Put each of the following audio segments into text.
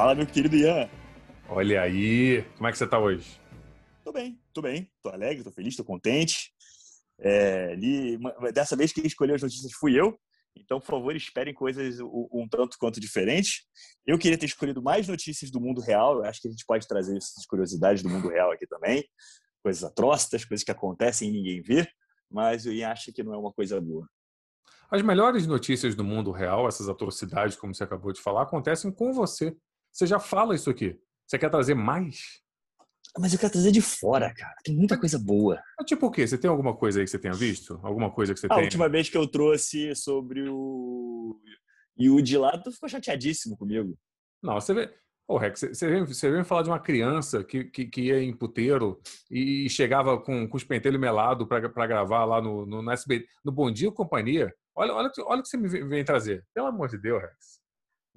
Fala, meu querido Ian. Olha aí, como é que você tá hoje? Tô bem, tô bem, tô alegre, tô feliz, tô contente. É, li, dessa vez quem escolheu as notícias fui eu, então, por favor, esperem coisas um, um, tanto quanto diferentes. Eu queria ter escolhido mais notícias do mundo real, eu acho que a gente pode trazer essas curiosidades do mundo real aqui também. Coisas atroces, coisas que acontecem e ninguém vê, mas eu acho que não é uma coisa boa. As melhores notícias do mundo real, essas atrocidades, como você acabou de falar, acontecem com você. Você já fala isso aqui. Você quer trazer mais? Mas eu quero trazer de fora, cara. Tem muita coisa boa. Mas tipo o quê? Você tem alguma coisa aí que você tenha visto? Alguma coisa que você a tenha? A última vez que eu trouxe sobre o Yudi lá, tu ficou chateadíssimo comigo. Não, você vê... Ô, Rex, você vem, você vem falar de uma criança que, que, que ia em puteiro e chegava com, com os pentelhos melados para gravar lá no, no, no SBT, no Bom Dia Companhia. Olha, olha, olha o que você me vem trazer. Pelo amor de Deus, Rex.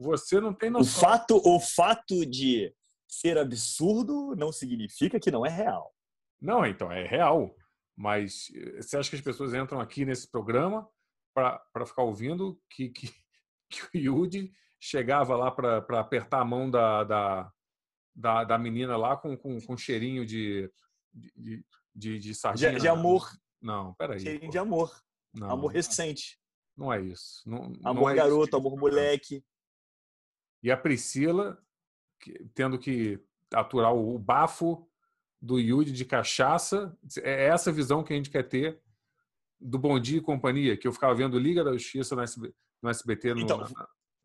Você não tem noção. O fato, o fato de ser absurdo não significa que não é real. Não, então, é real. Mas eh, você acha que as pessoas entram aqui nesse programa para ficar ouvindo que, que, que o Yudi chegava lá para apertar a mão da, da, da, da, menina lá com, com, com cheirinho de, de, de, de sardinha? De, de amor. Não, peraí. Cheirinho pô. de amor. Não, amor recente. Não é isso. Não, amor não é garoto, amor moleque. E a Priscila tendo que aturar o bafo do Yudi de cachaça. É essa visão que a gente quer ter do Bom Dia e Companhia, que eu ficava vendo Liga da Justiça no SBT. No SBT no, então,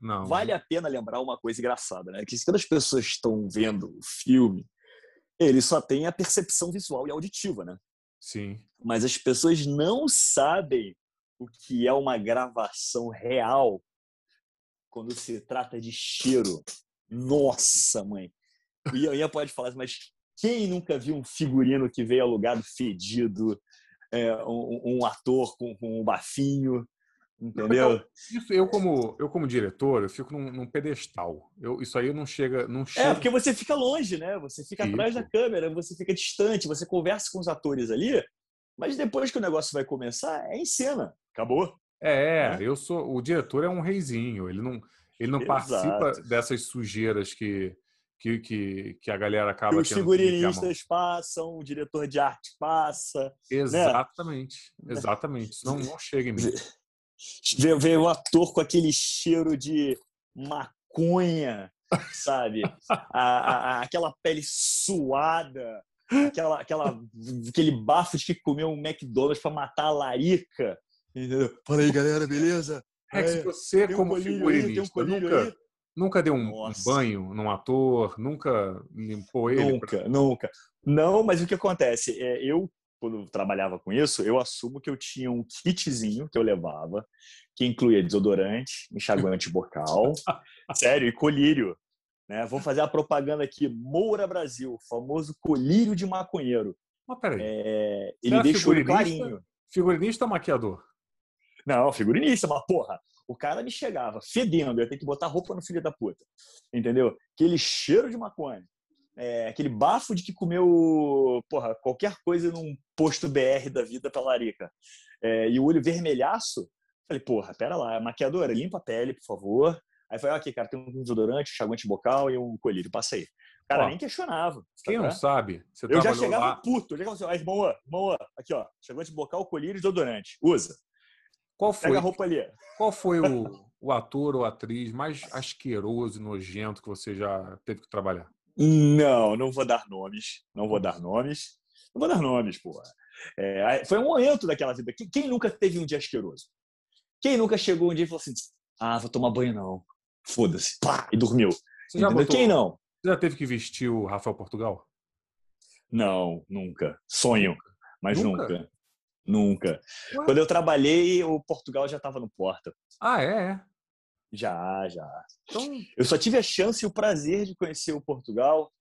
não. Vale a pena lembrar uma coisa engraçada, né? Que quando as pessoas estão vendo o filme, ele só tem a percepção visual e auditiva, né? Sim. Mas as pessoas não sabem o que é uma gravação real quando se trata de cheiro. Nossa, mãe! E a Ian pode falar, mas quem nunca viu um figurino que veio alugado fedido, é, um, um, ator com, com um bafinho, entendeu? Então, isso eu como eu como diretor, eu fico num, num, pedestal. Eu, isso aí não chega, não É chega. porque você fica longe, né? Você fica isso. atrás da câmera, você fica distante, você conversa com os atores ali, mas depois que o negócio vai começar, é em cena, acabou. É, é. eu sou o diretor é um reizinho, ele não ele não Exato. participa dessas sujeiras que que, que, que a galera acaba que os figurinistas passam, o diretor de arte passa. Exatamente, né? exatamente. Não, não chega em mim. Ver o ator com aquele cheiro de maconha, sabe? a, a, aquela pele suada, aquela, aquela, aquele bafo de que comeu um McDonald's para matar a larica. Entendeu? Fala aí, galera, beleza? É que você, como um figurinista, um nunca, Nunca deu um, um, banho num ator? Nunca limpou ele? Nunca, pra... nunca. Não, mas o que acontece? É, eu, quando trabalhava com isso, eu assumo que eu tinha um kitzinho que eu levava, que incluía desodorante, enxaguante bocal, sério, e colírio. Né? Vamos fazer a propaganda aqui. Moura Brasil, famoso colírio de maconheiro. Mas peraí. É, ele deixou clarinho. Figurinista ou maquiador? Não, figurinista, mas porra, o cara me chegava fedendo, eu ia ter que botar roupa no filho da puta. Entendeu? Aquele cheiro de maconha. É, aquele bafo de que comeu porra, qualquer coisa num posto BR da vida pra larica. É, e o olho vermelhaço. Falei, porra, pera lá, maquiadora, limpa a pele, por favor. Aí falei, aqui, cara, tem um desodorante, um enxaguante bocal e um colírio, passei. O cara ó, nem questionava. Quem não sabe, eu já chegava lá... puto. Eu já falava assim, irmão, irmão, aqui, ó, enxaguante bocal, colírio e desodorante. Usa. Qual foi, Pega a roupa ali. Qual foi o, o ator ou atriz mais asqueroso e nojento que você já teve que trabalhar? Não, não vou dar nomes. Não vou dar nomes. Não vou dar nomes, porra. É, foi um momento daquela vida. Quem nunca teve um dia asqueroso? Quem nunca chegou um dia e falou assim: ah, vou tomar banho não. Foda-se. Pá, e dormiu. Você já botou... Quem não? Você já teve que vestir o Rafael Portugal? Não, nunca. Sonho, mas nunca. nunca. Nunca. Ué? Quando eu trabalhei, o Portugal já estava no Porta. Ah, é? Já, já. Então... Eu só tive a chance e o prazer de conhecer o Portugal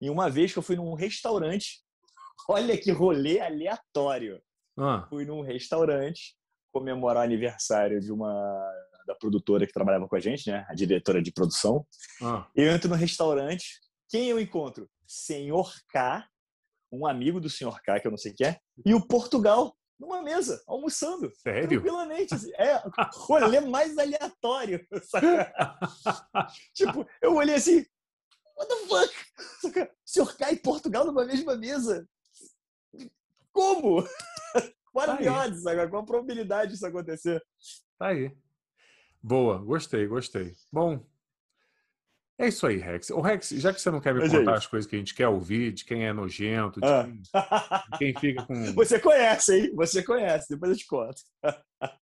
em uma vez que eu fui num restaurante. Olha que rolê aleatório. Ah. Fui num restaurante comemorar o aniversário de uma da produtora que trabalhava com a gente, né? A diretora de produção. Ah. Eu entro no restaurante. Quem eu encontro? Senhor K, um amigo do Senhor K, que eu não sei quem é, e o Portugal numa mesa, almoçando. Sério? Tranquilamente. Assim. É, rolê mais aleatório. tipo, eu olhei assim, What the fuck? O senhor cai em Portugal numa mesma mesa? Como? Maravilhoso, tá Qual a probabilidade disso acontecer? Tá aí. Boa, gostei, gostei. Bom, é isso aí, Rex. O Rex, já que você não quer me contar as coisas que a gente quer ouvir, de quem é nojento, de, ah. quem, de quem, fica com. Você conhece, hein? Você conhece, depois eu te conto.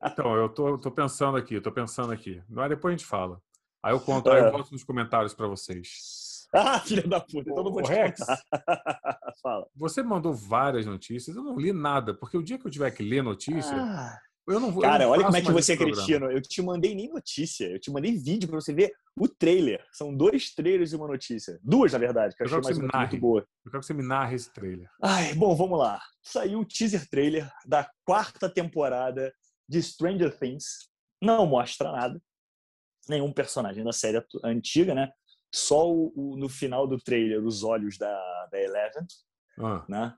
então, eu tô, tô pensando aqui, tô pensando aqui. Mas depois a gente fala. Aí eu conto, aí eu boto ah. nos comentários para vocês. Ah, filha da puta, então não vou te Rex, Fala. Você mandou várias notícias, eu não li nada, porque o dia que eu tiver que ler notícia, ah. Eu não vou. Cara, olha como é que você é cretino. Eu te mandei nem notícia, eu te mandei vídeo para você ver o trailer. São dois trailers e uma notícia. Duas, na verdade, que eu, eu achei mais muito, muito boa. Eu quero que você me narre esse trailer. Ai, bom, vamos lá. Saiu o teaser trailer da quarta temporada de Stranger Things. Não mostra nada. Nenhum personagem da série antiga, né? Só o, o, no final do trailer, os olhos da, da Eleven. Ah. Né?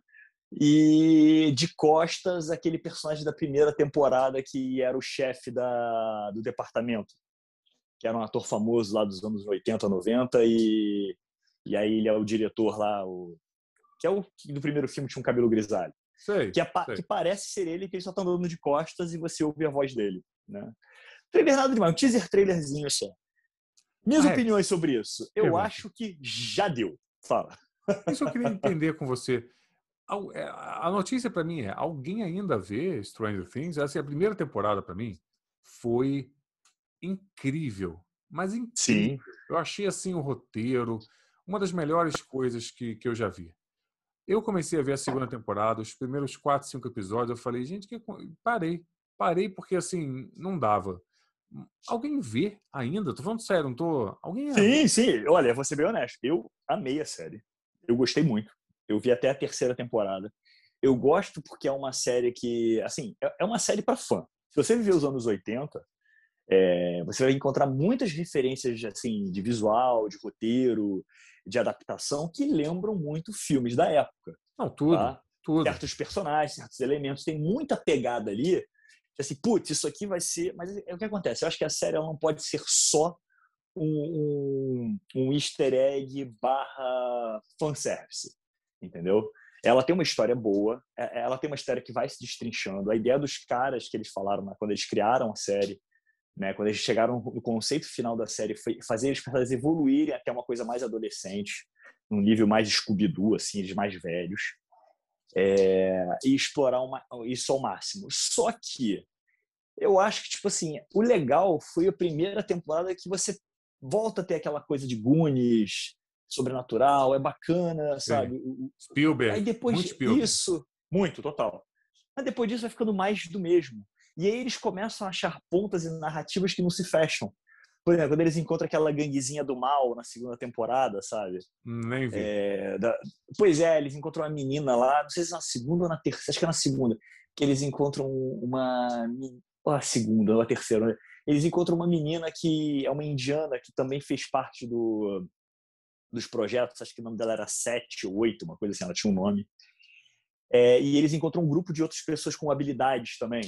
E de costas, aquele personagem da primeira temporada que era o chefe da, do departamento, que era um ator famoso lá dos anos 80, 90, e, e aí ele é o diretor lá, o, que é o que do primeiro filme tinha um cabelo grisalho. Sei, que, é, que parece ser ele, que ele só tá andando de costas e você ouve a voz dele. Né? Trailer nada demais, um teaser trailerzinho só. Minhas ah, opiniões sobre isso. Eu acho que já deu. Fala. Isso eu queria entender com você. É, a notícia para mim é: alguém ainda vê Stranger Things? Essa é a primeira temporada para mim foi incrível, mas incrível. Sim. Eu achei assim o roteiro uma das melhores coisas que, que eu já vi. Eu comecei a ver a segunda temporada, os primeiros quatro, cinco episódios, eu falei, gente, que parei, parei porque assim não dava. Alguém vê ainda? Tô falando sério, não tô. Alguém? Sim, sim. Olha, vou ser bem honesto. Eu amei a série. Eu gostei muito. Eu vi até a terceira temporada. Eu gosto porque é uma série que, assim, é, é uma série para fã. Se você viver os anos 80, é, você vai encontrar muitas referências assim de visual, de roteiro, de adaptação que lembram muito filmes da época. Não, tudo, tá? tudo. Certos personagens, certos elementos, tem muita pegada ali. Assim, putz, isso aqui vai ser. Mas é o que acontece. Eu acho que a série não pode ser só um, um, um easter egg barra fanservice entendeu? Ela tem uma história boa, é, ela tem uma história que vai se destrinchando. A ideia dos caras que eles falaram né, quando eles criaram a série, né, quando eles chegaram no conceito final da série, foi fazer os personagens evoluírem até uma coisa mais adolescente, num nível mais Scooby-Doo, assim, eles mais velhos, é, e explorar uma, isso ao máximo. Só que eu acho que, tipo assim, o legal foi a primeira temporada que você volta a ter aquela coisa de Goonies, sobrenatural, é bacana, sabe? Spielberg. Aí depois muito Spielberg. isso, muito, total. Mas depois disso vai ficando mais do mesmo. E aí eles começam a achar pontas e narrativas que não se fecham. Por exemplo, quando eles encontram aquela ganguezinha do mal na segunda temporada, sabe? Nem vi. É, da... Pois é, eles encontram uma menina lá, não sei se é na segunda ou na terceira, acho que é na segunda, que eles encontram uma. Ou a segunda, ou a terceira. Né? Eles encontram uma menina que é uma indiana que também fez parte do, dos projetos, acho que o nome dela era Sete ou Oito, uma coisa assim, ela tinha um nome. É, e eles encontram um grupo de outras pessoas com habilidades também.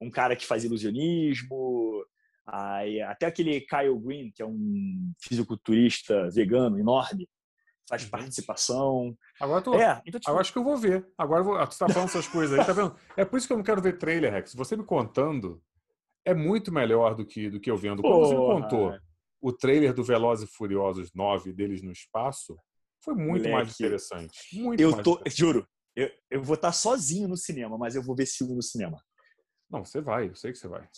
Um cara que faz ilusionismo, aí, até aquele Kyle Green, que é um fisiculturista vegano enorme, faz uhum. participação. Agora, tô, é, então, tipo... agora acho que eu vou ver. Agora vou, tu tá falando essas coisas aí, tá vendo? É por isso que eu não quero ver trailer, Rex. Você me contando é muito melhor do que, do que eu vendo. Como Porra, você me contou o trailer do Velozes e Furiosos 9 deles no espaço foi muito Moleque, mais interessante. Muito eu mais tô, juro, eu, eu vou estar sozinho no cinema, mas eu vou ver filme no cinema. Não, você vai, eu sei que você vai.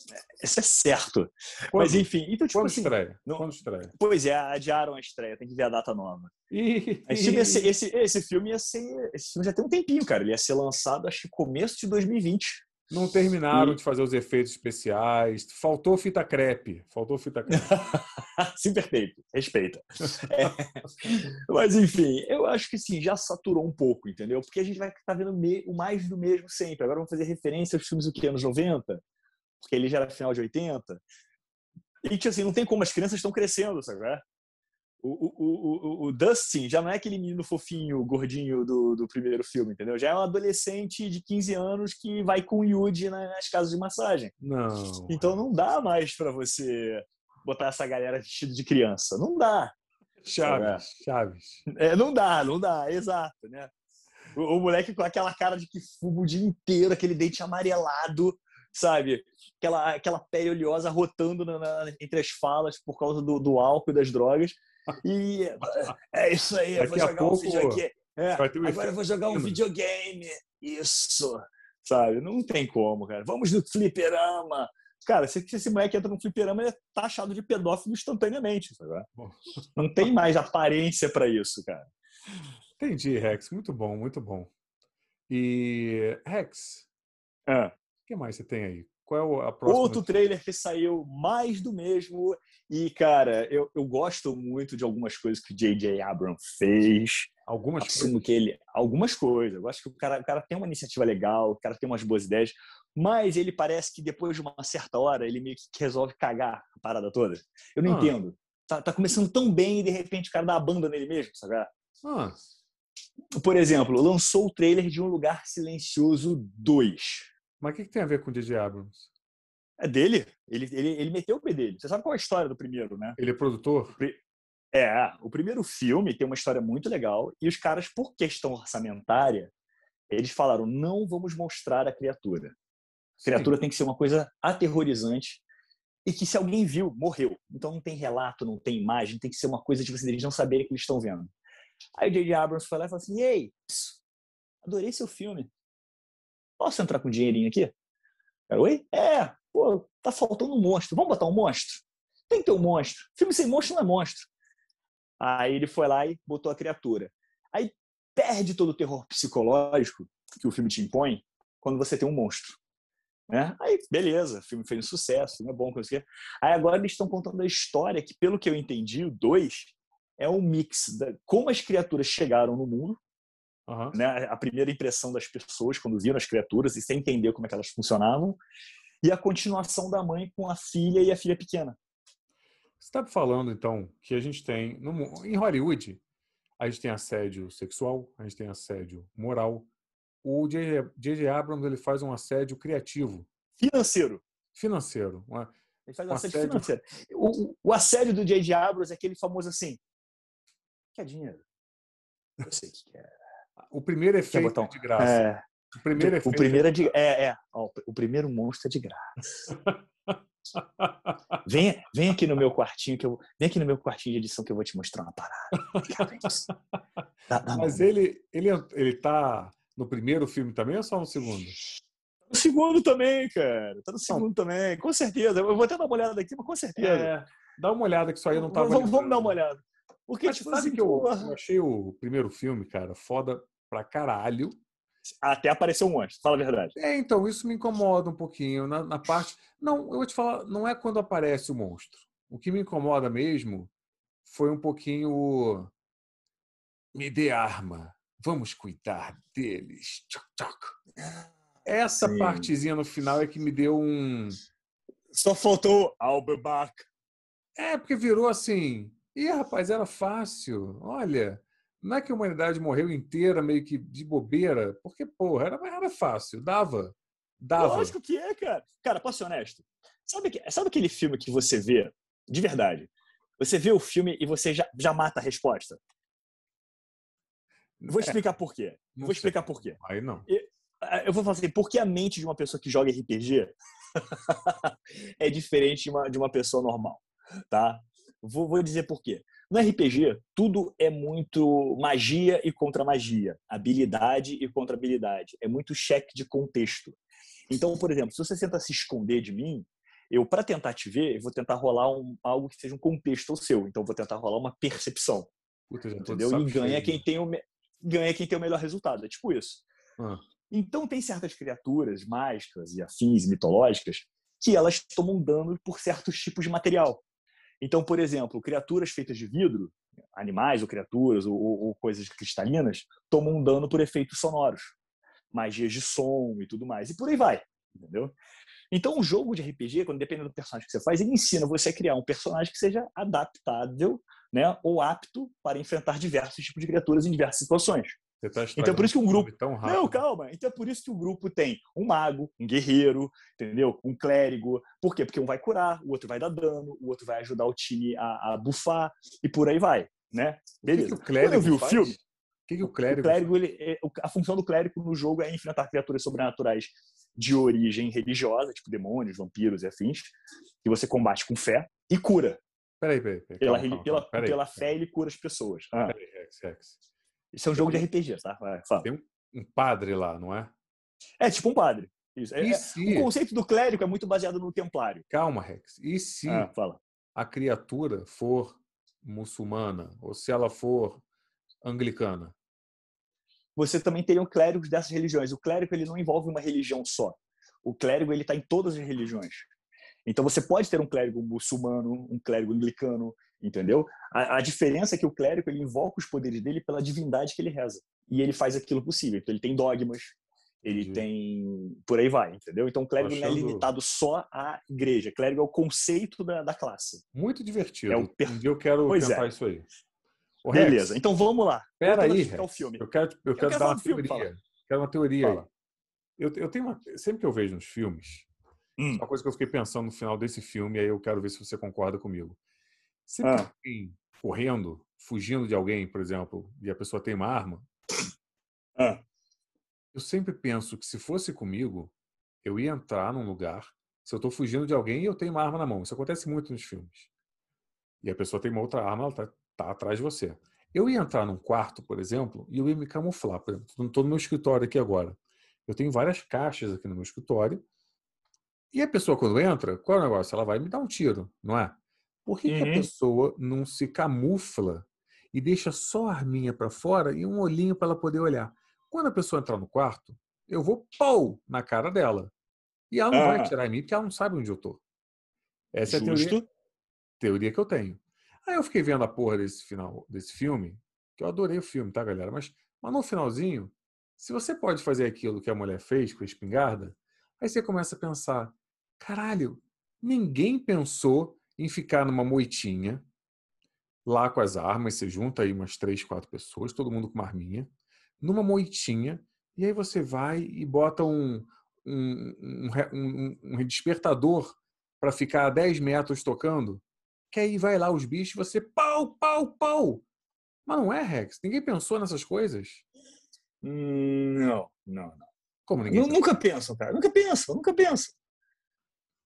Isso é certo. Quando? Mas enfim, então tipo Quando assim, estreia? Não... Quando estreia? Pois é, adiaram a estreia, tem que ver a data nova. esse, esse, esse, esse filme ia ser. Esse filme já tem um tempinho, cara. Ele ia ser lançado, acho que começo de 2020. Não terminaram e... de fazer os efeitos especiais. Faltou fita crepe. Faltou fita crepe. sim, perfeito. Respeita. É. Mas, enfim, eu acho que sim, já saturou um pouco, entendeu? Porque a gente vai estar tá vendo o mais do mesmo sempre. Agora vamos fazer referência aos filmes do que? Anos 90? Porque ele já era final de 80. E, tipo assim, não tem como, as crianças estão crescendo, sabe? O, o, o, o, Dustin já não é aquele menino fofinho, gordinho do, do primeiro filme, entendeu? Já é um adolescente de 15 anos que vai com o Yuji nas casas de massagem. Não. Então não dá mais para você botar essa galera vestida de criança. Não dá. Chaves, Chaves. É, não dá, não dá, exato, né? O, o, moleque com aquela cara de que fuma o dia inteiro, aquele dente amarelado, sabe? Aquela, aquela pele oleosa rotando na, na, entre as falas por causa do, do álcool e das drogas. E é isso aí, eu vou jogar pouco, um videogame. É, agora eu vou jogar um videogame. Isso, sabe? Não tem como, cara. Vamos no fliperama. Cara, se esse moleque entra no fliperama, ele é taxado de pedófilo instantaneamente. Sabe? Não tem mais aparência para isso, cara. Entendi, Rex. Muito bom, muito bom. E, Rex, ah. o que mais você tem aí? Qual é a próxima? Outro trailer que saiu mais do mesmo. E, cara, eu, eu gosto muito de algumas coisas que o J.J. Abrams fez. Algumas Assumo coisas? que ele. Algumas coisas. Eu acho que o cara, o cara tem uma iniciativa legal, o cara tem umas boas ideias, mas ele parece que depois de uma certa hora ele meio que resolve cagar a parada toda. Eu não ah. entendo. Tá, tá, começando tão bem e de repente o cara dá a banda nele mesmo, sabe? Ah. Por exemplo, lançou o trailer de Um Lugar Silencioso 2. Mas o que, que tem a ver com o J.J. Abrams? É dele. Ele, ele, ele meteu o pé dele. Você sabe qual é a história do primeiro, né? Ele é produtor? É, o primeiro filme tem uma história muito legal e os caras, por questão orçamentária, eles falaram: não vamos mostrar a criatura. A criatura Sim. tem que ser uma coisa aterrorizante e que se alguém viu, morreu. Então não tem relato, não tem imagem, tem que ser uma coisa de vocês não saberem que eles estão vendo. Aí o J.J. Abrams foi lá e falou assim: ei, pss, adorei seu filme. Posso entrar com dinheirinho aqui? Eu, Oi? É, pô, tá faltando um monstro. Vamos botar um monstro? Tem que ter um monstro. Filme sem monstro não é monstro. Aí ele foi lá e botou a criatura. Aí perde todo o terror psicológico que o filme te impõe quando você tem um monstro. Né? Aí, beleza, o filme fez um sucesso, não é bom conseguir. Aí agora eles estão contando a história que, pelo que eu entendi, o 2 é um mix de como as criaturas chegaram no mundo, uhum. né? a primeira impressão das pessoas quando viram as criaturas e sem entender como é que elas funcionavam, e a continuação da mãe com a filha e a filha pequena. Você está falando, então, que a gente tem, no, em Hollywood, a gente tem assédio sexual, a gente tem assédio moral. O J.J. Abrams ele faz um assédio criativo. Financeiro. Financeiro. Uma, ele faz um, assédio, assédio, financeiro. O, o, o assédio do J.J. Abrams é aquele famoso assim, quer dinheiro? Eu sei que quer. O primeiro efeito é de graça. É, o primeiro. O primeiro é de. É, é. Ó, o primeiro monstro é de graça. Vem, vem aqui no meu quartinho que eu vem aqui no meu quartinho de edição que eu vou te mostrar uma parada. Dá, dá Mas ele ele ele tá no primeiro filme também ou só no segundo? No segundo também, cara. Tá no segundo também, com certeza. Eu vou até dar uma olhada aqui, mas com certeza. É, dá uma olhada que isso aí não tava. Vamos, vamos dar uma olhada. Porque, Mas tipo, sabe assim, que eu, eu, achei o primeiro filme, cara, foda pra caralho. Até apareceu um monstro, fala a verdade. É, então, isso me incomoda um pouquinho. Na, na, parte. Não, eu vou te falar, não é quando aparece o monstro. O que me incomoda mesmo foi um pouquinho. Me dê arma. Vamos cuidar deles. Tchoc, tchoc. Essa Sim. partezinha no final é que me deu um. Só faltou I'll be back. É, porque virou assim. Ih, rapaz, era fácil. Olha, não é que a humanidade morreu inteira meio que de bobeira, porque, porra, era, era fácil, dava. Dava. Lógico que é, cara. Cara, posso ser honesto? Sabe, sabe aquele filme que você vê, de verdade? Você vê o filme e você já, já mata a resposta? Vou é. explicar por quê. Vou explicar por quê. Aí não. Eu, eu vou falar assim, por que a mente de uma pessoa que joga RPG é diferente de uma, de uma pessoa normal, tá? Vou, vou dizer por quê. No RPG, tudo é muito magia e contra magia, habilidade e contra habilidade. É muito cheque de contexto. Então, por exemplo, se você tenta se esconder de mim, eu, para tentar te ver, eu vou tentar rolar um, algo que seja um contexto seu. Então, vou tentar rolar uma percepção. Puta, entendeu? E ganha quem, tem o, ganha quem tem o melhor resultado. É tipo isso. Ah. Então, tem certas criaturas mágicas e afins mitológicas que elas tomam dano por certos tipos de material. Então, por exemplo, criaturas feitas de vidro, animais ou criaturas ou, ou coisas cristalinas, tomam um dano por efeitos sonoros, magias de som e tudo mais. E por aí vai, entendeu? Então, um jogo de RPG, quando dependendo do personagem que você faz, ele ensina você a criar um personagem que seja adaptável né, ou apto para enfrentar diversos tipos de criaturas em diversas situações. Tá então por isso que um grupo. Não, calma. Então é por isso que o grupo tem um mago, um guerreiro, entendeu? Um clérigo. Por quê? Porque um vai curar, o outro vai dar dano, o outro vai ajudar o time a, a bufar e por aí vai. né? Beleza. O que, que o clérigo Quando eu vi o faz? filme, o que, que o clérigo? O clérigo ele, é, a função do clérigo no jogo é enfrentar criaturas sobrenaturais de origem religiosa, tipo demônios, vampiros e afins, que você combate com fé e cura. Peraí, peraí. peraí pela, calma, calma, pela, peraí, pela fé ele cura as pessoas. Ah. Peraí, Rex, Rex. Isso é um jogo de RPG, tá? Fala. Tem um, um, padre lá, não é? É tipo um padre. Isso. É, se... O conceito do clérigo é muito baseado no templário. Calma, Rex. E se ah, a criatura for muçulmana ou se ela for anglicana? Você também teria um clérigo dessas religiões. O clérigo ele não envolve uma religião só. O clérigo ele está em todas as religiões. Então você pode ter um clérigo muçulmano, um clérigo anglicano, entendeu? A, a, diferença é que o clérigo ele invoca os poderes dele pela divindade que ele reza e ele faz aquilo possível. Então ele tem dogmas, ele tem por aí vai, entendeu? Então o clérigo achando... não é limitado só à igreja. Clérigo é o conceito da, da classe. Muito divertido. É o per... Eu quero pois tentar é. isso aí. O Beleza, Rex, então vamos lá. Espera aí, o filme. Eu quero, eu quero, eu quero dar uma teoria. Filme, quero uma teoria aí. Eu, eu tenho uma, sempre que eu vejo nos filmes, hum. uma coisa que eu fiquei pensando no final desse filme, aí eu quero ver se você concorda comigo. Sempre ah. alguém correndo, fugindo de alguém, por exemplo, e a pessoa tem uma arma, ah. eu sempre penso que se fosse comigo, eu ia entrar num lugar, se eu estou fugindo de alguém e eu tenho uma arma na mão. Isso acontece muito nos filmes. E a pessoa tem uma outra arma, ela está tá atrás de você. Eu ia entrar num quarto, por exemplo, e eu ia me camuflar. Por exemplo, estou no meu escritório aqui agora. Eu tenho várias caixas aqui no meu escritório. E a pessoa, quando entra, qual é o negócio? Ela vai me dar um tiro, não é? Por que, uhum. que a uhum. pessoa não se camufla e deixa só a arminha para fora e um olhinho para ela poder olhar? Quando a pessoa entrar no quarto, eu vou pau na cara dela. E ela não ah. vai atirar em mim porque ela não sabe onde eu tô. Essa Justo. é a teoria, teoria que eu tenho. Aí eu fiquei vendo a porra desse final desse filme, que eu adorei o filme, tá, galera? Mas, mas no finalzinho, se você pode fazer aquilo que a mulher fez com a espingarda, aí você começa a pensar: caralho, ninguém pensou em ficar numa moitinha lá com as armas. Você junta aí umas três, quatro pessoas, todo mundo com uma arminha, numa moitinha, e aí você vai e bota um, um, um, um despertador para ficar a 10 metros tocando, que aí vai lá os bichos, você pau, pau, pau. Mas não é, Rex? Ninguém pensou nessas coisas? Não, não, não. Como ninguém? Nunca pensam, cara. Nunca pensam, nunca pensam.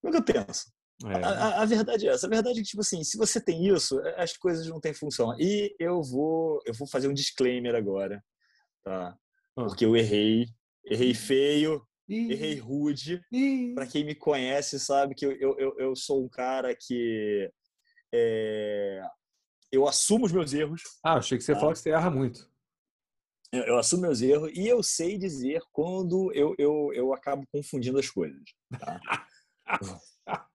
Nunca pensam. É. A, a, verdade é essa. A verdade é que, tipo assim, se você tem isso, as coisas não têm função. E eu vou, eu vou fazer um disclaimer agora, tá? Ah. Porque eu errei, errei feio, Ih. errei rude. Para quem me conhece sabe que eu, eu, eu sou um cara que é, eu assumo os meus erros. Ah, achei que você tá? falou que você erra muito eu, eu, assumo meus erros e eu sei dizer quando eu, eu, eu acabo confundindo as coisas. Tá?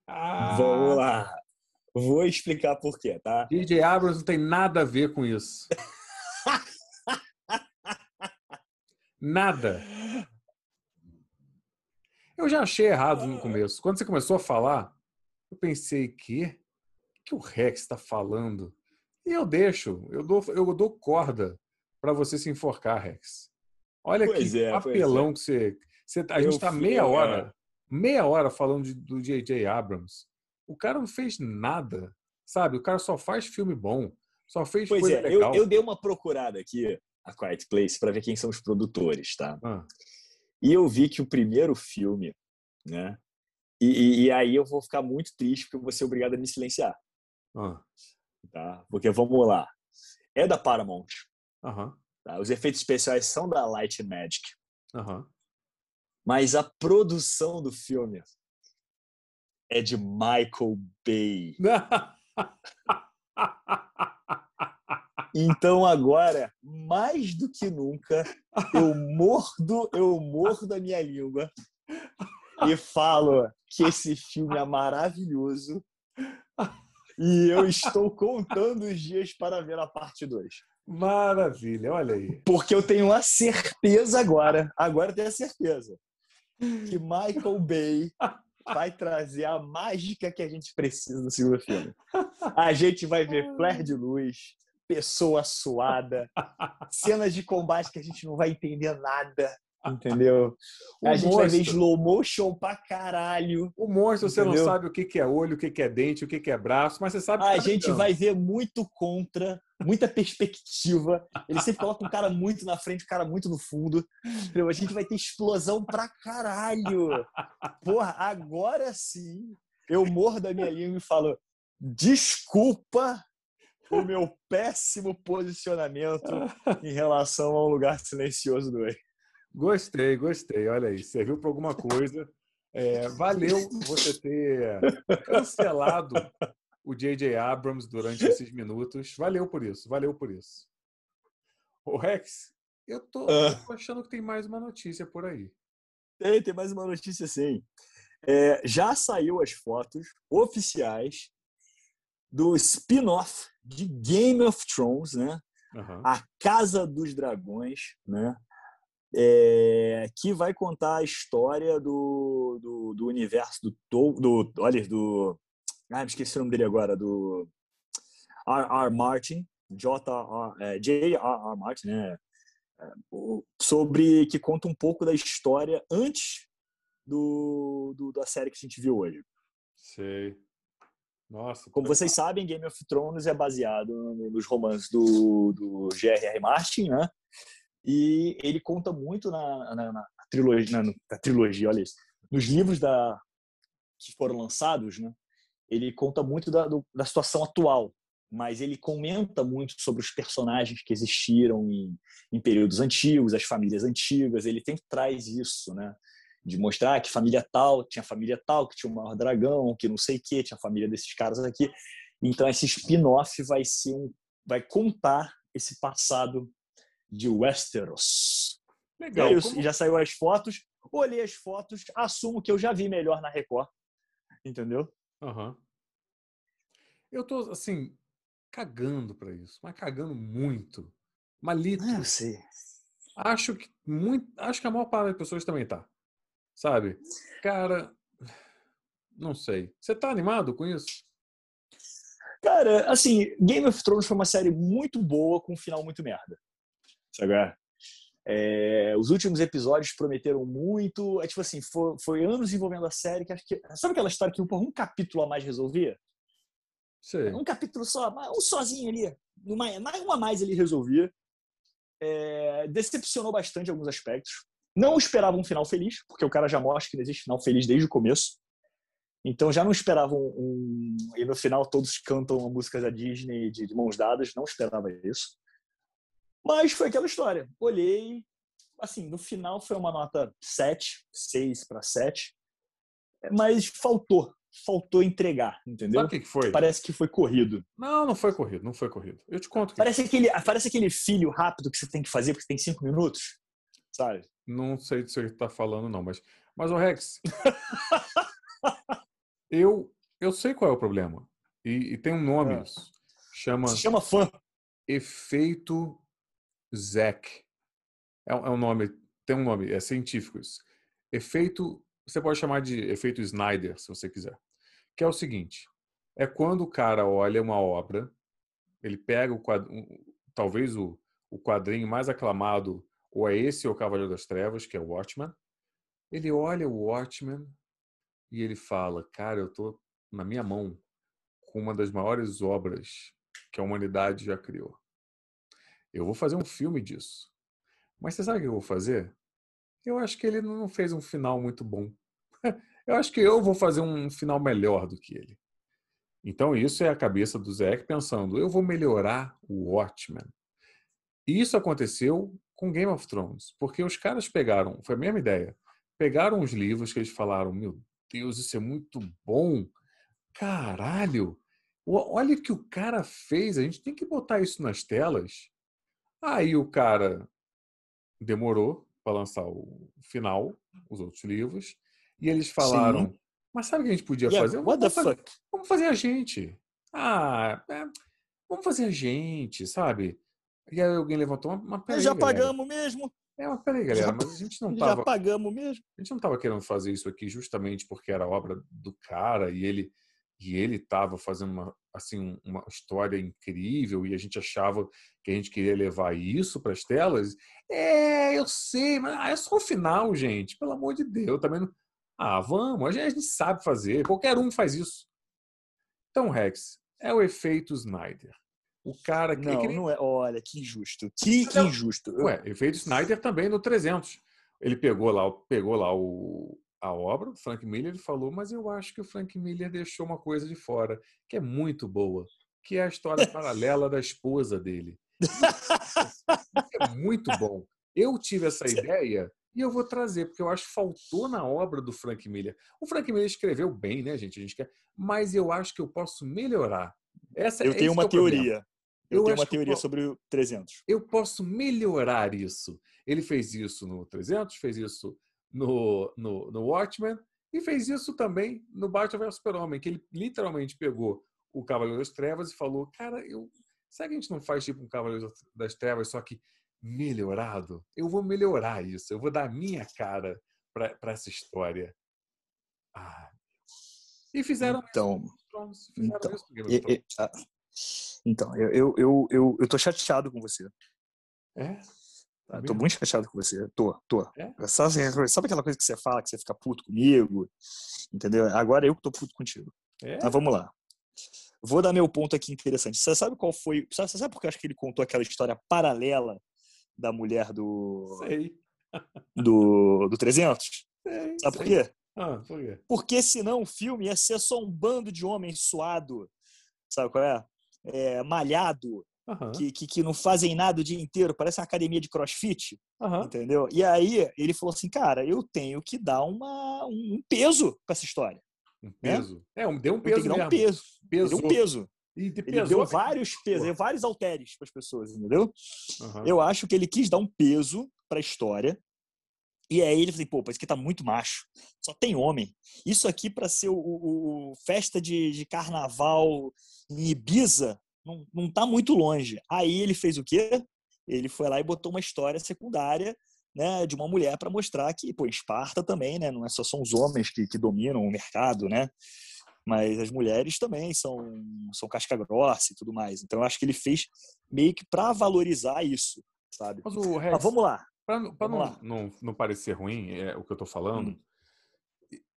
Vamos lá. Vou explicar por quê, tá? DJ Abrams não tem nada a ver com isso. nada. Eu já achei errado no começo. Quando você começou a falar, eu pensei que que o Rex está falando? E eu deixo, eu dou, eu dou corda para você se enforcar, Rex. Olha pois que é, papelão é. que você, você. A gente está meia hora, meia hora falando de, do J.J. Abrams. O cara não fez nada, sabe? O cara só faz filme bom, só fez pois coisa é, legal. Eu, eu dei uma procurada aqui, a Quiet Place, para ver quem são os produtores, tá? Ah. E eu vi que o primeiro filme, né? E, e, e, aí eu vou ficar muito triste porque eu vou ser obrigado a me silenciar. Ah. Tá? Porque vamos lá. É da Paramount. Uhum. Tá? Os efeitos especiais são da Light Magic. Uhum. Mas a produção do filme é de Michael Bay. Então agora, mais do que nunca, eu mordo, eu mordo a minha língua e falo que esse filme é maravilhoso e eu estou contando os dias para ver a parte 2. Maravilha, olha aí. Porque eu tenho a certeza agora, agora eu tenho a certeza, que Michael Bay vai trazer a mágica que a gente precisa no segundo filme. A gente vai ver flare de luz, pessoa suada, cenas de combate que a gente não vai entender nada. Entendeu? O a gente vai ver slow motion pra caralho. O monstro, entendeu? você não sabe o que é olho, o que é dente, o que é braço, mas você sabe. A gente vai ver muito contra muita perspectiva. Ele sempre coloca um cara muito na frente, um cara muito no fundo. A gente vai ter explosão pra caralho. Porra, agora sim eu morro da minha língua e falo: desculpa o meu péssimo posicionamento em relação ao lugar silencioso do Whey. Gostei, gostei. Olha aí, serviu para alguma coisa. É, valeu você ter cancelado o J.J. Abrams durante esses minutos. Valeu por isso, valeu por isso. O Rex, eu tô, uh. tô achando que tem mais uma notícia por aí. Tem, tem mais uma notícia sim. É, já saiu as fotos oficiais do spin-off de Game of Thrones, né? Uhum. A Casa dos Dragões, né? É, que vai contar a história do, do, do universo do, do, olha, do ah, me esqueci o nome dele agora, do R.R. Martin, J.R. É, J.R.R. Martin, né? É, sobre que conta um pouco da história antes do, do, da série que a gente viu hoje. Sei. Nossa. Como vocês sabem, Game of Thrones é baseado nos romances do, do J.R.R. Martin, né? E ele conta muito na, na, na trilogia, na, na, trilogia, olha isso, nos livros da, que foram lançados, né? Ele conta muito da, do, da situação atual, mas ele comenta muito sobre os personagens que existiram em, em períodos antigos, as famílias antigas. Ele sempre traz isso, né? de mostrar que família tal tinha família tal, que tinha o maior dragão, que não sei o que, tinha a família desses caras aqui. Então esse spin-off vai ser um, vai contar esse passado de Westeros. Legal. É isso. Como... Já saiu as fotos, olhei as fotos, assumo que eu já vi melhor na Record. Entendeu? Uhum. Eu tô assim cagando para isso, mas cagando muito. Malito. Ah, eu sei. Acho que muito, acho que a maior parte das pessoas também tá. Sabe? Cara, não sei. Você tá animado com isso? Cara, assim, Game of Thrones foi uma série muito boa com um final muito merda. Sabe? É, os últimos episódios prometeram muito. É tipo assim, foi, foi anos envolvendo a série que acho que. Sabe aquela história que um capítulo a mais resolvia? Sei. Um capítulo só, um sozinho ali. Uma, um a mais ele resolvia. É, decepcionou bastante em alguns aspectos. Não esperava um final feliz, porque o cara já mostra que não existe final feliz desde o começo. Então já não esperavam um, E no final todos cantam a música da Disney de, de mãos dadas, não esperava isso. Mas foi aquela história. Olhei, assim, no final foi uma nota 7, 6 para 7. Mas faltou, faltou entregar, entendeu? Sabe o que foi? Parece que foi corrido. Não, não foi corrido, não foi corrido. Eu te conto. Que... Parece, aquele, parece aquele filho rápido que você tem que fazer porque tem cinco minutos, sabe? Não sei do que você está falando, não, mas. Mas, o Rex. eu, eu sei qual é o problema. E, e tem um nome é. isso. Chama. Se chama fã. Efeito Zack. É, é um nome. Tem um nome, é científico isso. Efeito. Você pode chamar de efeito Snyder, se você quiser. Que é o seguinte: é quando o cara olha uma obra, ele pega o quadro, talvez o, o quadrinho mais aclamado ou é esse ou o Cavaleiro das Trevas, que é o Watchman. Ele olha o Watchman e ele fala: Cara, eu tô na minha mão com uma das maiores obras que a humanidade já criou. Eu vou fazer um filme disso. Mas você sabe o que eu vou fazer? Eu acho que ele não fez um final muito bom. Eu acho que eu vou fazer um final melhor do que ele. Então, isso é a cabeça do Zeke pensando: eu vou melhorar o Watchman. Isso aconteceu com Game of Thrones, porque os caras pegaram, foi a mesma ideia, pegaram os livros que eles falaram, meu Deus, isso é muito bom, caralho, olha o que o cara fez, a gente tem que botar isso nas telas. Aí o cara demorou para lançar o final, os outros livros, e eles falaram, Sim. mas sabe o que a gente podia yeah, fazer? Vamos fazer, vamos fazer a gente. Ah, é, vamos fazer a gente, sabe? E aí alguém levantou uma, uma peraí, Já pagamos mesmo. É, mas peraí, galera, mas a gente não tava... Já pagamos mesmo. A gente não estava querendo fazer isso aqui justamente porque era obra do cara e ele e ele estava fazendo uma assim uma história incrível e a gente achava que a gente queria levar isso para as telas. É, eu sei, mas ah, é só o final, gente. Pelo amor de Deus, também não... Ah, vamos, a gente, sabe fazer. Qualquer um faz isso. Então, Rex, é o efeito Snyder. O cara que. Não, que nem... não é. Olha, que injusto. Que, que injusto. Ué, fez Snyder também no 300. Ele pegou lá, pegou lá o, a obra do Frank Miller e falou: Mas eu acho que o Frank Miller deixou uma coisa de fora, que é muito boa, que é a história paralela da esposa dele. é muito bom. Eu tive essa ideia e eu vou trazer, porque eu acho que faltou na obra do Frank Miller. O Frank Miller escreveu bem, né, gente? A gente quer, mas eu acho que eu posso melhorar. Essa, eu tenho uma é teoria. Eu, eu tenho uma teoria eu, sobre o 300. Eu posso melhorar isso. Ele fez isso no 300, fez isso no, no, no Watchmen e fez isso também no Batman vs Super-Homem, que ele literalmente pegou o Cavaleiro das Trevas e falou: Cara, eu, será que a gente não faz tipo um Cavaleiro das Trevas, só que melhorado. Eu vou melhorar isso. Eu vou dar a minha cara para essa história. Ah. E fizeram então, isso. Fizeram então, isso e, e, ah, então eu, eu, eu, eu, eu tô chateado com você. É? Tá, tô muito chateado com você. Tô, tô. É? Sabe, sabe aquela coisa que você fala, que você fica puto comigo? Entendeu? Agora eu que tô puto contigo. É? Mas vamos lá. Vou dar meu ponto aqui interessante. Você sabe qual foi. Você sabe por que eu acho que ele contou aquela história paralela da mulher do. Sei. Do, do 300? Sei, Sabe sei. por quê? Ah, por quê? Porque senão o filme ia ser só um bando de homens suado, sabe qual é? é malhado, uhum. que, que, que, não fazem nada o dia inteiro, parece uma academia de crossfit, uhum. entendeu? E aí ele falou assim, cara, eu tenho que dar uma, um peso para essa história. Um peso? Né? É, deu um peso mesmo. Dar um peso. Peso. Deu um peso. E ele deu vários pesos, vários halteres para as pessoas, entendeu? Uhum. Eu acho que ele quis dar um peso para a história. E aí ele falou, pô, isso aqui tá muito macho. Só tem homem. Isso aqui para ser o, o, o, festa de, de carnaval em Ibiza não, não tá muito longe. Aí ele fez o quê? Ele foi lá e botou uma história secundária né, de uma mulher para mostrar que, pô, Esparta também, né, não é só são os homens que, que dominam o mercado, né? mas as mulheres também são, são casca grossa e tudo mais. Então eu acho que ele fez meio que para valorizar isso, sabe? Mas, o Rex, mas vamos lá. Para não, não, não, parecer ruim é, o que eu estou falando, hum.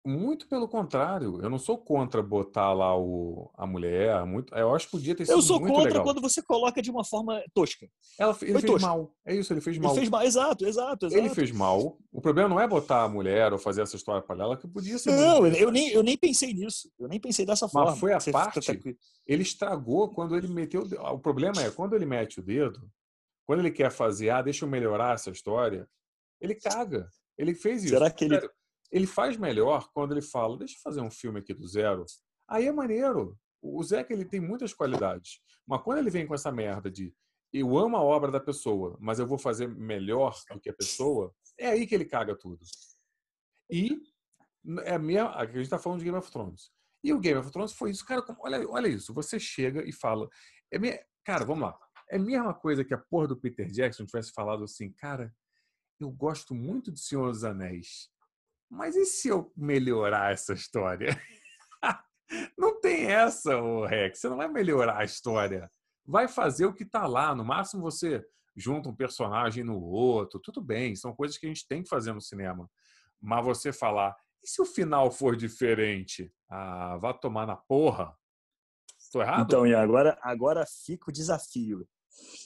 Muito pelo contrário, eu não sou contra botar lá o, a mulher. Muito, eu acho que podia ter sido Eu sou contra legal. quando você coloca de uma forma tosca. Ela, ele Foi fez tosca. mal. É isso, ele fez mal. Ele fez mal, exato, exato, exato. Ele fez mal. O problema não é botar a mulher ou fazer essa história para ela, que podia ser. Não, eu nem, eu nem pensei nisso. Eu nem pensei dessa forma. Mas foi a parte. Ele estragou quando ele meteu. O problema é quando ele mete o dedo, quando ele quer fazer, ah, deixa eu melhorar essa história, ele caga. Ele fez isso. Será que ele ele faz melhor quando ele fala, deixa eu fazer um filme aqui do zero. Aí é maneiro. O Zeca ele tem muitas qualidades. Mas quando ele vem com essa merda de eu amo a obra da pessoa, mas eu vou fazer melhor do que a pessoa, é aí que ele caga tudo. E é a minha, a gente está falando de Game of Thrones. E o Game of Thrones foi isso, cara. Olha, olha isso. Você chega e fala, é minha, cara, vamos lá. É a mesma coisa que a porra do Peter Jackson tivesse falado assim, cara, eu gosto muito de Senhor dos Anéis. Mas e se eu melhorar essa história? não tem essa, Rex. Você não vai melhorar a história. Vai fazer o que está lá. No máximo você junta um personagem no outro. Tudo bem, são coisas que a gente tem que fazer no cinema. Mas você falar, e se o final for diferente? Ah, vá tomar na porra. Estou errado? Então, e agora, agora fica o desafio.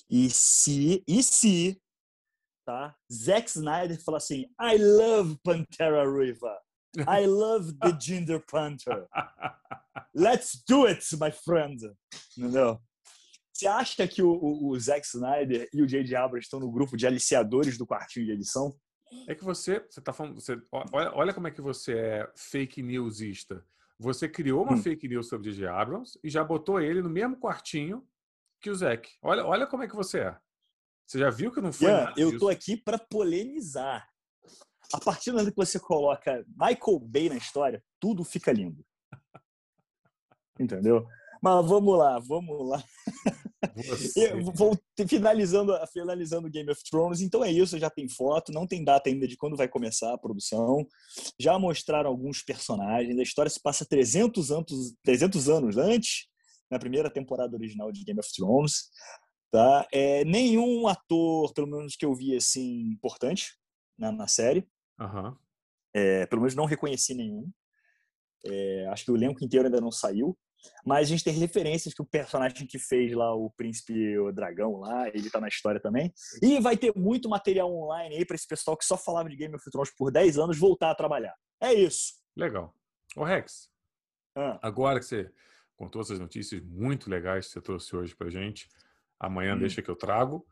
E se, e se tá? Zack Snyder fala assim: I love Pantera River. I love the Ginger Panther. Let's do it, my friend. Entendeu? Você acha que o, o, o Zack Snyder e o J.J. Abrams estão no grupo de aliciadores do quartinho de edição? É que você, você tá falando, você, olha, olha como é que você é fake newsista. Você criou uma hum. fake news sobre J.J. Abrams e já botou ele no mesmo quartinho que o Zack. Olha, olha como é que você é. Você já viu que não foi yeah, Eu tô aqui para polemizar. A partir do momento que você coloca Michael Bay na história, tudo fica lindo. Entendeu? Mas vamos lá, vamos lá. vou finalizando, finalizando Game of Thrones. Então é isso, já tem foto, não tem data ainda de quando vai começar a produção. Já mostraram alguns personagens. A história se passa 300 anos, 300 anos antes, na primeira temporada original de Game of Thrones. Tá? É, nenhum ator, pelo menos que eu vi assim, importante né, na série. Uhum. É, pelo menos não reconheci nenhum. É, acho que o elenco inteiro ainda não saiu. Mas a gente tem referências que o personagem que fez lá, o príncipe o dragão lá, ele tá na história também. E vai ter muito material online aí para esse pessoal que só falava de Game of Thrones por 10 anos voltar a trabalhar. É isso. Legal. Ô Rex, ah. agora que você contou essas notícias muito legais que você trouxe hoje pra gente, amanhã hum. deixa que eu trago.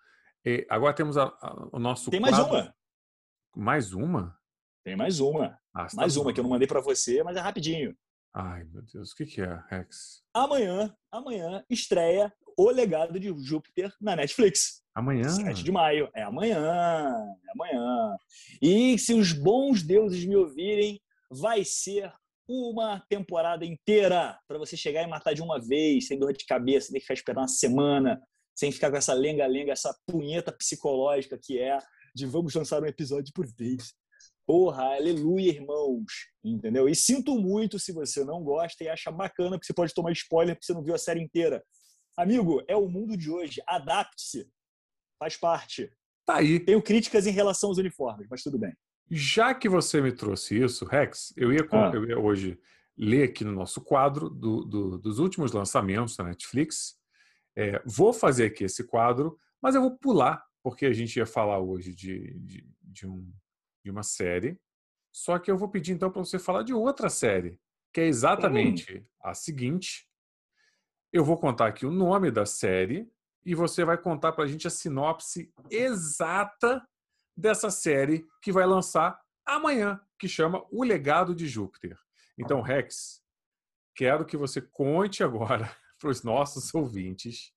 E agora temos a, a, o nosso Tem mais quadro... uma. Mais uma? Tem mais uma. Ah, mais tá uma que eu não mandei para você, mas é rapidinho. Ai, meu Deus, o que, que é, Rex? Amanhã, amanhã estreia O Legado de Júpiter na Netflix. Amanhã? 7 de maio. É amanhã. É amanhã. E se os bons deuses me ouvirem, vai ser uma temporada inteira para você chegar e matar de uma vez, sem dor de cabeça, sem ter que ficar esperando uma semana, sem ficar com essa lenga-lenga, essa punheta psicológica que é de vamos lançar um episódio por vez. Porra, aleluia, irmãos. Entendeu? E sinto muito se você não gosta e acha bacana, porque você pode tomar spoiler porque você não viu a série inteira. Amigo, é o mundo de hoje. Adapte-se. Faz parte. Tá aí. Tenho críticas em relação aos uniformes, mas tudo bem. Já que você me trouxe isso, Rex, eu ia, ah. eu ia hoje ler aqui no nosso quadro do, do, dos últimos lançamentos da Netflix. É, vou fazer aqui esse quadro, mas eu vou pular, porque a gente ia falar hoje de, de, de um de uma série. Só que eu vou pedir então para você falar de outra série, que é exatamente a seguinte. Eu vou contar aqui o nome da série e você vai contar para a gente a sinopse exata dessa série que vai lançar amanhã, que chama O Legado de Júpiter. Então, Rex, quero que você conte agora para os nossos ouvintes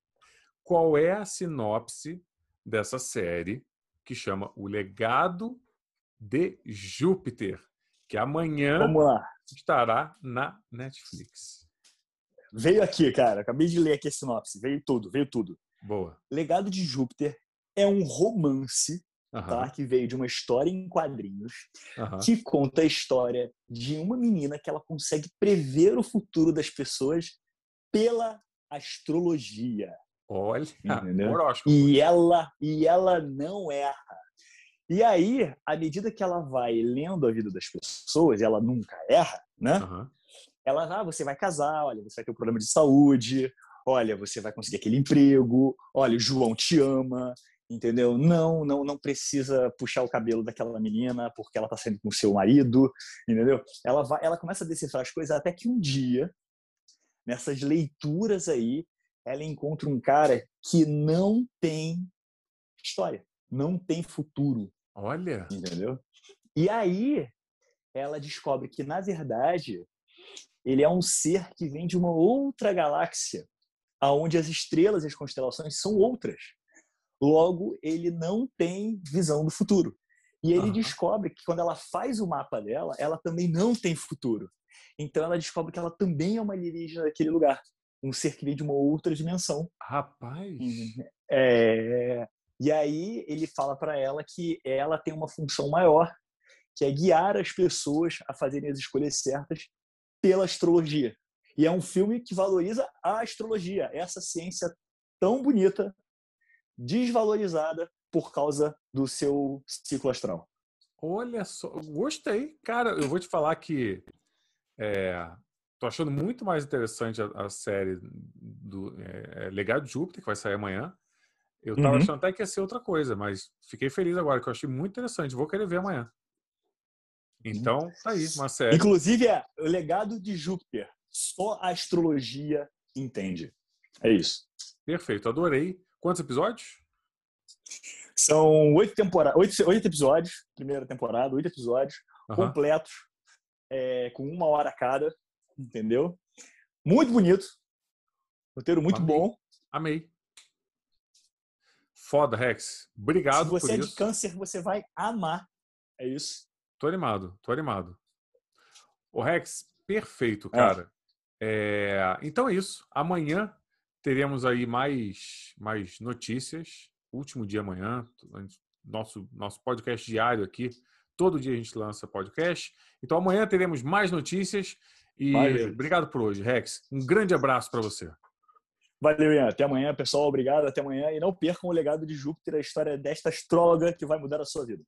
qual é a sinopse dessa série que chama O Legado de Júpiter, que amanhã estará na Netflix. Veio aqui, cara. Acabei de ler aqui a sinopse. Veio tudo, veio tudo. Boa. Legado de Júpiter é um romance uhum. tá? que veio de uma história em quadrinhos uhum. que conta a história de uma menina que ela consegue prever o futuro das pessoas pela astrologia. Olha? E ela, e ela não erra. E aí, à medida que ela vai lendo a vida das pessoas, ela nunca erra, né? Uhum. Ela, ah, você vai casar, olha, você vai ter um problema de saúde, olha, você vai conseguir aquele emprego, olha, o João te ama, entendeu? Não, não, não precisa puxar o cabelo daquela menina porque ela tá saindo com o seu marido, entendeu? Ela vai, ela começa a decifrar as coisas até que um dia, nessas leituras aí, ela encontra um cara que não tem história, não tem futuro, Olha! Entendeu? E aí ela descobre que, na verdade, ele é um ser que vem de uma outra galáxia, aonde as estrelas e as constelações são outras. Logo, ele não tem visão do futuro. E ele uhum. descobre que quando ela faz o mapa dela, ela também não tem futuro. Então ela descobre que ela também é uma alienígena daquele lugar. Um ser que vem de uma outra dimensão. Rapaz! É... E aí ele fala para ela que ela tem uma função maior, que é guiar as pessoas a fazerem as escolhas certas pela astrologia. E é um filme que valoriza a astrologia, essa ciência tão bonita, desvalorizada por causa do seu ciclo astral. Olha só, gostei. Cara, eu vou te falar que é, tô achando muito mais interessante a, a série do é, Legado de Júpiter, que vai sair amanhã, eu tava uhum. achando até que ia ser outra coisa, mas fiquei feliz agora, que eu achei muito interessante. Vou querer ver amanhã. Então, tá aí, uma série. Inclusive, é o legado de Júpiter. Só a astrologia entende. É isso. Perfeito, adorei. Quantos episódios? São oito temporadas, oito, oito episódios, primeira temporada, oito episódios, uhum. completos, é, com uma hora cada, entendeu? Muito bonito, roteiro muito Amei. bom. Amei. Foda, Rex. Obrigado Se você é de câncer, você vai amar. É isso. Tô animado, tô animado. O Rex, perfeito, é. cara. É. É... Então é isso. Amanhã teremos aí mais, mais notícias. Último dia amanhã. Nosso, nosso podcast diário aqui. Todo dia a gente lança podcast. Então amanhã teremos mais notícias. E Valeu. obrigado por hoje, Rex. Um grande abraço para você. Valeu, Ian. Até amanhã, pessoal. Obrigado. Até amanhã. E não percam o legado de Júpiter, a história desta astróloga que vai mudar a sua vida.